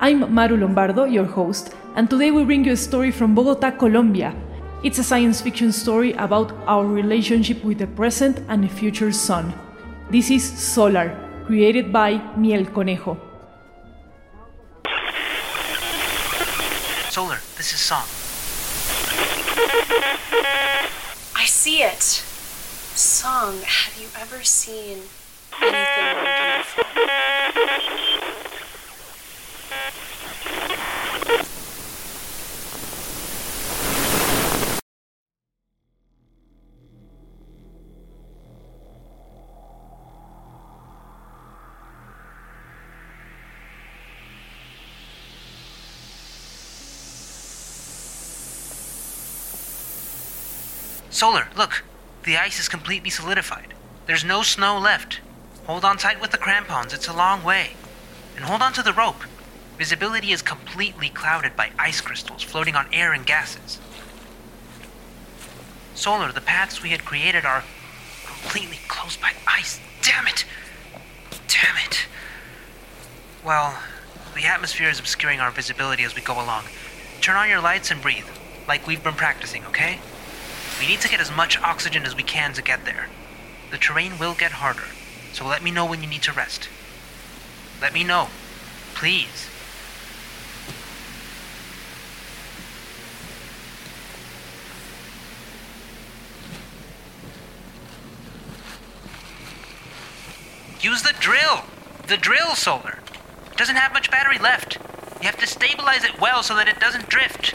I'm Maru Lombardo, your host, and today we bring you a story from Bogota, Colombia. It's a science fiction story about our relationship with the present and the future sun. This is Solar, created by Miel Conejo. Solar, this is Song. I see it. Song, have you ever seen anything more beautiful? Solar, look. The ice is completely solidified. There's no snow left. Hold on tight with the crampons, it's a long way. And hold on to the rope. Visibility is completely clouded by ice crystals floating on air and gases. Solar, the paths we had created are completely closed by ice. Damn it! Damn it! Well, the atmosphere is obscuring our visibility as we go along. Turn on your lights and breathe, like we've been practicing, okay? We need to get as much oxygen as we can to get there. The terrain will get harder, so let me know when you need to rest. Let me know. Please. Use the drill! The drill, Solar! It doesn't have much battery left. You have to stabilize it well so that it doesn't drift.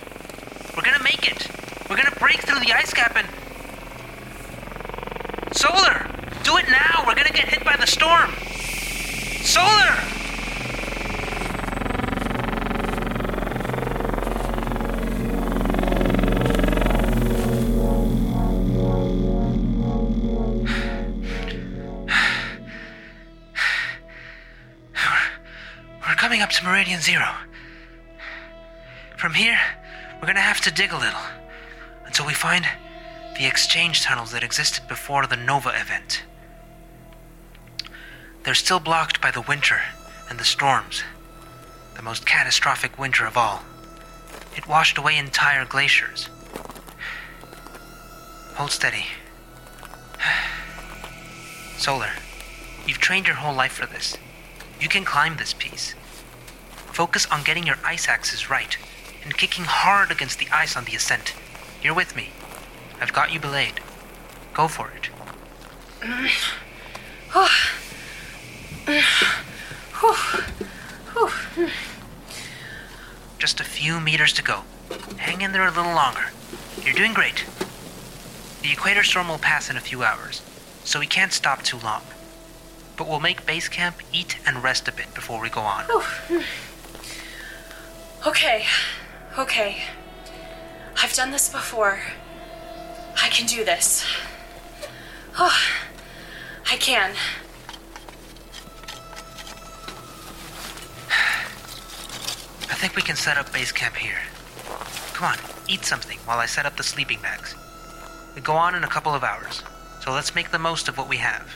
We're gonna make it. We're gonna break through the ice cap and. Solar! Do it now! We're gonna get hit by the storm! Solar! We're coming up to Meridian Zero. From here, we're gonna have to dig a little until we find the exchange tunnels that existed before the Nova event. They're still blocked by the winter and the storms, the most catastrophic winter of all. It washed away entire glaciers. Hold steady. Solar, you've trained your whole life for this. You can climb this piece. Focus on getting your ice axes right and kicking hard against the ice on the ascent. You're with me. I've got you belayed. Go for it. Just a few meters to go. Hang in there a little longer. You're doing great. The equator storm will pass in a few hours, so we can't stop too long. But we'll make base camp eat and rest a bit before we go on. Okay, okay. I've done this before. I can do this. Oh, I can. I think we can set up base camp here. Come on, eat something while I set up the sleeping bags. We go on in a couple of hours, so let's make the most of what we have.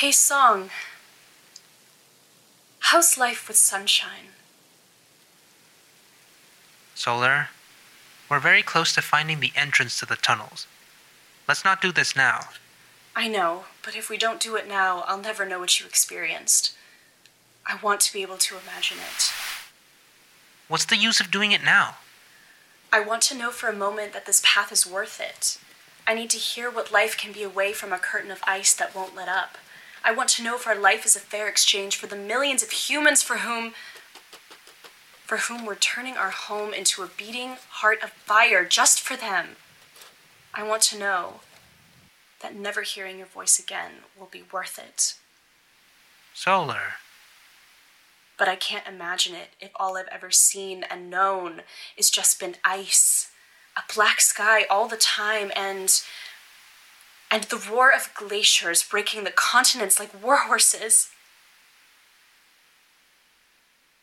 Hey, Song. How's life with sunshine? Solar, we're very close to finding the entrance to the tunnels. Let's not do this now. I know, but if we don't do it now, I'll never know what you experienced. I want to be able to imagine it. What's the use of doing it now? I want to know for a moment that this path is worth it. I need to hear what life can be away from a curtain of ice that won't let up. I want to know if our life is a fair exchange for the millions of humans for whom for whom we're turning our home into a beating heart of fire just for them. I want to know that never hearing your voice again will be worth it. Solar. But I can't imagine it if all I've ever seen and known is just been ice, a black sky all the time, and and the roar of glaciers breaking the continents like warhorses.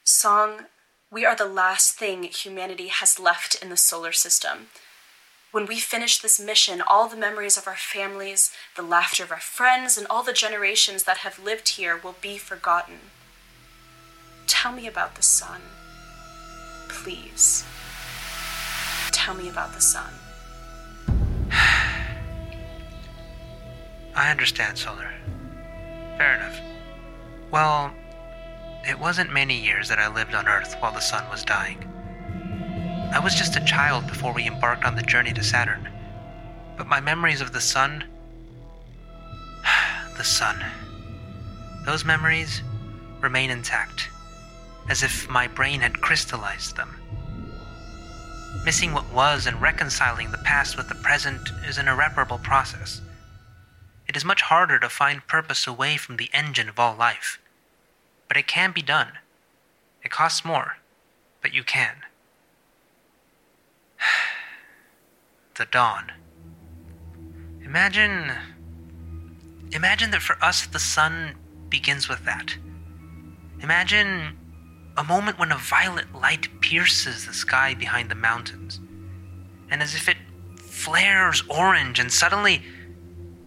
Song, we are the last thing humanity has left in the solar system. When we finish this mission, all the memories of our families, the laughter of our friends, and all the generations that have lived here will be forgotten. Tell me about the sun. Please. Tell me about the sun. I understand, Solar. Fair enough. Well, it wasn't many years that I lived on Earth while the sun was dying. I was just a child before we embarked on the journey to Saturn. But my memories of the sun. the sun. Those memories remain intact, as if my brain had crystallized them. Missing what was and reconciling the past with the present is an irreparable process. It is much harder to find purpose away from the engine of all life. But it can be done. It costs more, but you can. the dawn. Imagine. Imagine that for us the sun begins with that. Imagine a moment when a violet light pierces the sky behind the mountains, and as if it flares orange and suddenly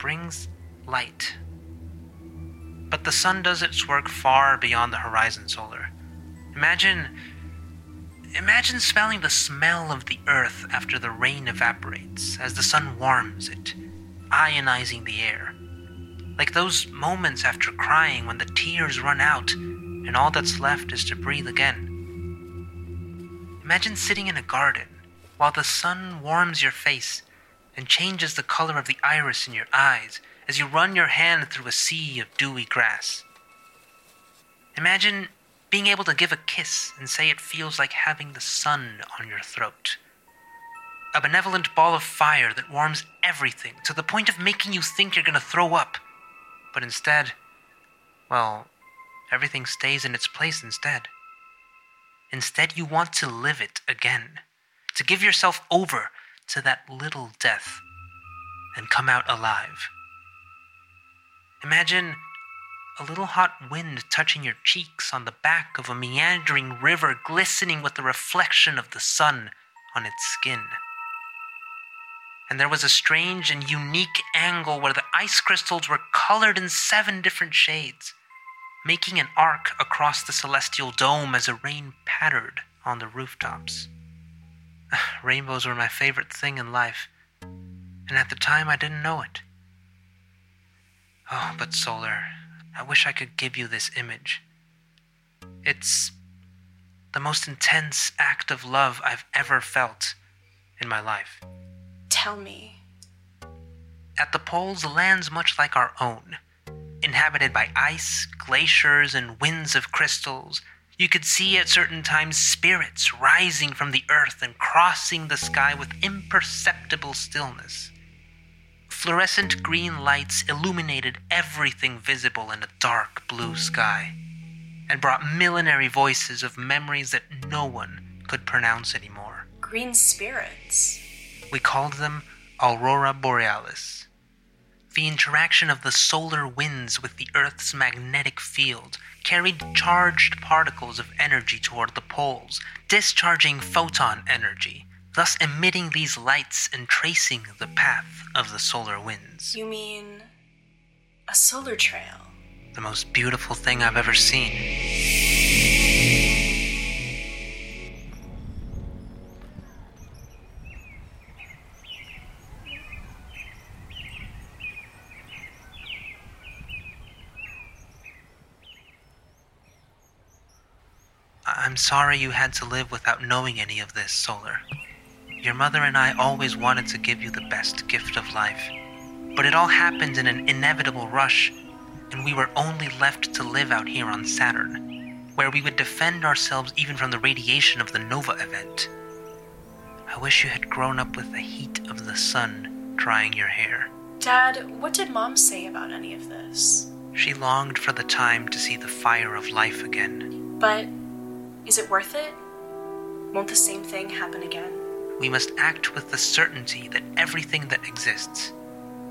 brings light. But the sun does its work far beyond the horizon solar. Imagine imagine smelling the smell of the earth after the rain evaporates as the sun warms it, ionizing the air. Like those moments after crying when the tears run out and all that's left is to breathe again. Imagine sitting in a garden while the sun warms your face and changes the color of the iris in your eyes as you run your hand through a sea of dewy grass. Imagine being able to give a kiss and say it feels like having the sun on your throat. A benevolent ball of fire that warms everything to the point of making you think you're going to throw up. But instead, well, everything stays in its place instead. Instead, you want to live it again, to give yourself over to that little death and come out alive. Imagine a little hot wind touching your cheeks on the back of a meandering river glistening with the reflection of the sun on its skin. And there was a strange and unique angle where the ice crystals were colored in seven different shades, making an arc across the celestial dome as the rain pattered on the rooftops. Rainbows were my favorite thing in life, and at the time I didn't know it. Oh, but Solar, I wish I could give you this image. It's the most intense act of love I've ever felt in my life. Tell me. At the poles, lands much like our own, inhabited by ice, glaciers, and winds of crystals. You could see at certain times spirits rising from the earth and crossing the sky with imperceptible stillness. Fluorescent green lights illuminated everything visible in a dark blue sky and brought millenary voices of memories that no one could pronounce anymore. Green spirits. We called them Aurora Borealis. The interaction of the solar winds with the Earth's magnetic field carried charged particles of energy toward the poles, discharging photon energy, thus emitting these lights and tracing the path of the solar winds. You mean a solar trail? The most beautiful thing I've ever seen. Sorry you had to live without knowing any of this, Solar. Your mother and I always wanted to give you the best gift of life. But it all happened in an inevitable rush, and we were only left to live out here on Saturn, where we would defend ourselves even from the radiation of the Nova event. I wish you had grown up with the heat of the sun drying your hair. Dad, what did Mom say about any of this? She longed for the time to see the fire of life again. But is it worth it? Won't the same thing happen again? We must act with the certainty that everything that exists,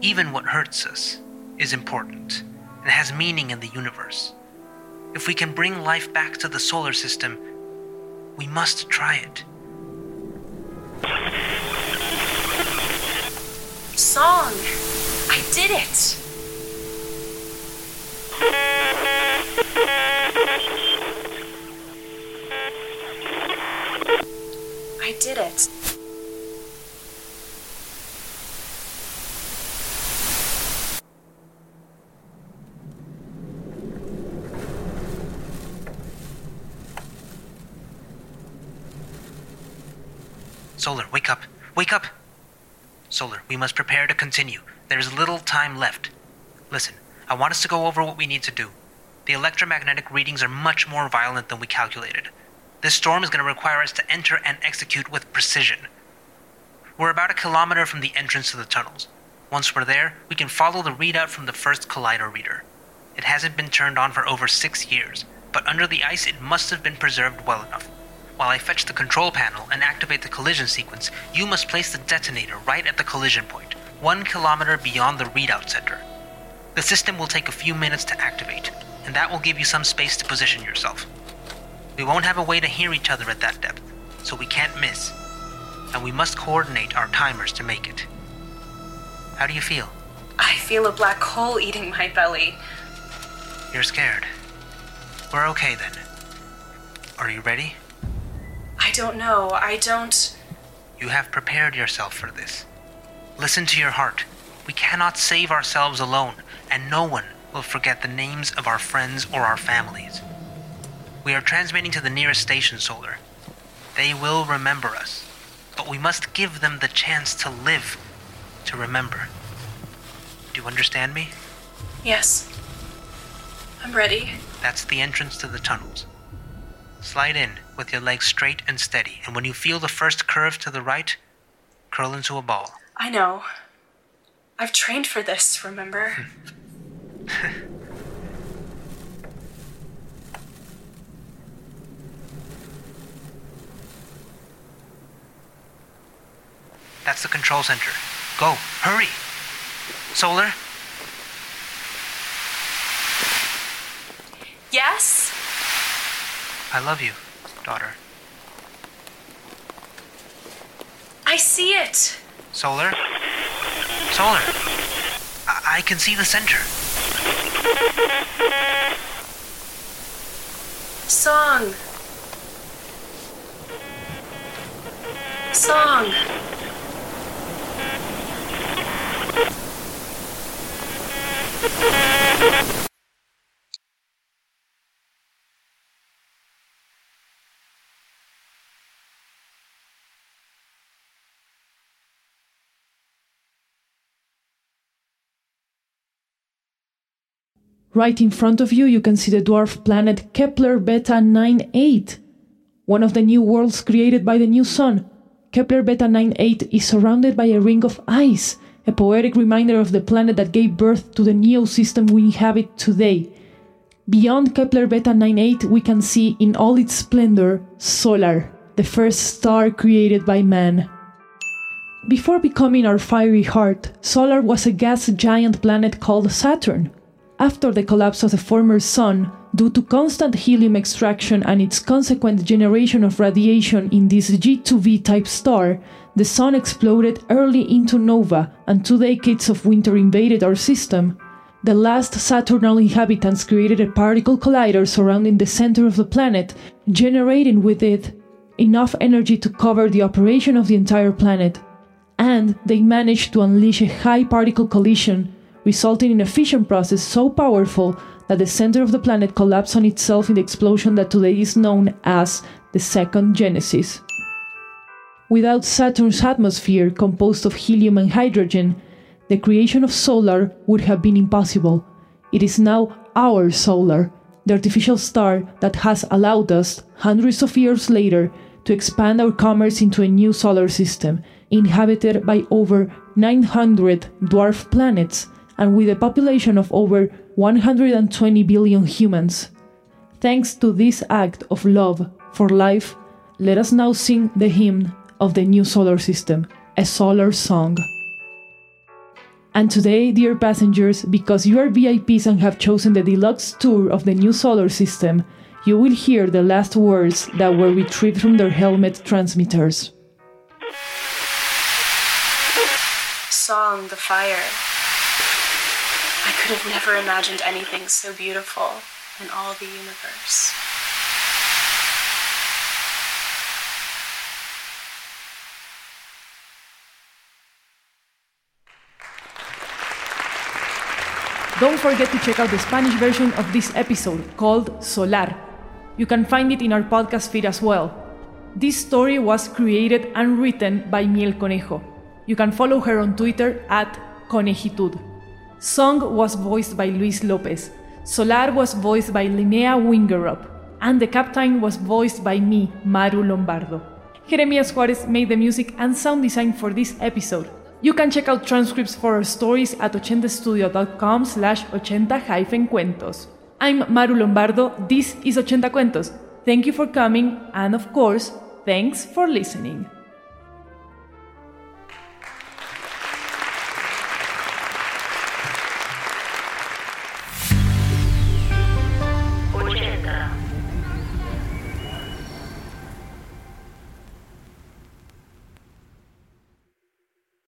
even what hurts us, is important and has meaning in the universe. If we can bring life back to the solar system, we must try it. Song! I did it! I did it. Solar, wake up! Wake up! Solar, we must prepare to continue. There is little time left. Listen, I want us to go over what we need to do. The electromagnetic readings are much more violent than we calculated. This storm is going to require us to enter and execute with precision. We're about a kilometer from the entrance to the tunnels. Once we're there, we can follow the readout from the first collider reader. It hasn't been turned on for over six years, but under the ice it must have been preserved well enough. While I fetch the control panel and activate the collision sequence, you must place the detonator right at the collision point, one kilometer beyond the readout center. The system will take a few minutes to activate, and that will give you some space to position yourself. We won't have a way to hear each other at that depth, so we can't miss. And we must coordinate our timers to make it. How do you feel? I feel a black hole eating my belly. You're scared. We're okay then. Are you ready? I don't know. I don't. You have prepared yourself for this. Listen to your heart. We cannot save ourselves alone, and no one will forget the names of our friends or our families. We are transmitting to the nearest station, Solar. They will remember us, but we must give them the chance to live, to remember. Do you understand me? Yes. I'm ready. That's the entrance to the tunnels. Slide in with your legs straight and steady, and when you feel the first curve to the right, curl into a ball. I know. I've trained for this, remember? That's the control center. Go, hurry! Solar, yes? I love you, daughter. I see it. Solar? Solar! I, I can see the center. Song. Song. Right in front of you, you can see the dwarf planet Kepler Beta 98, one of the new worlds created by the new sun. Kepler Beta 98 is surrounded by a ring of ice, a poetic reminder of the planet that gave birth to the neo system we inhabit today. Beyond Kepler Beta 98, we can see in all its splendor Solar, the first star created by man. Before becoming our fiery heart, Solar was a gas giant planet called Saturn. After the collapse of the former Sun, due to constant helium extraction and its consequent generation of radiation in this G2V type star, the Sun exploded early into nova and two decades of winter invaded our system. The last Saturnal inhabitants created a particle collider surrounding the center of the planet, generating with it enough energy to cover the operation of the entire planet. And they managed to unleash a high particle collision, resulting in a fission process so powerful that the center of the planet collapsed on itself in the explosion that today is known as the Second Genesis. Without Saturn's atmosphere, composed of helium and hydrogen, the creation of solar would have been impossible. It is now our solar, the artificial star that has allowed us, hundreds of years later, to expand our commerce into a new solar system, inhabited by over 900 dwarf planets and with a population of over 120 billion humans. Thanks to this act of love for life, let us now sing the hymn of the new solar system, a solar song. And today, dear passengers, because you are VIPs and have chosen the deluxe tour of the new solar system, you will hear the last words that were retrieved from their helmet transmitters. Song, the fire. Could have never imagined anything so beautiful in all the universe. Don't forget to check out the Spanish version of this episode called Solar. You can find it in our podcast feed as well. This story was created and written by Miel Conejo. You can follow her on Twitter at Conejitud. Song was voiced by Luis Lopez. Solar was voiced by Linnea Wingerup. And the captain was voiced by me, Maru Lombardo. Jeremias Juarez made the music and sound design for this episode. You can check out transcripts for our stories at 80studio.com slash 80-cuentos. I'm Maru Lombardo, this is 80 Cuentos. Thank you for coming, and of course, thanks for listening.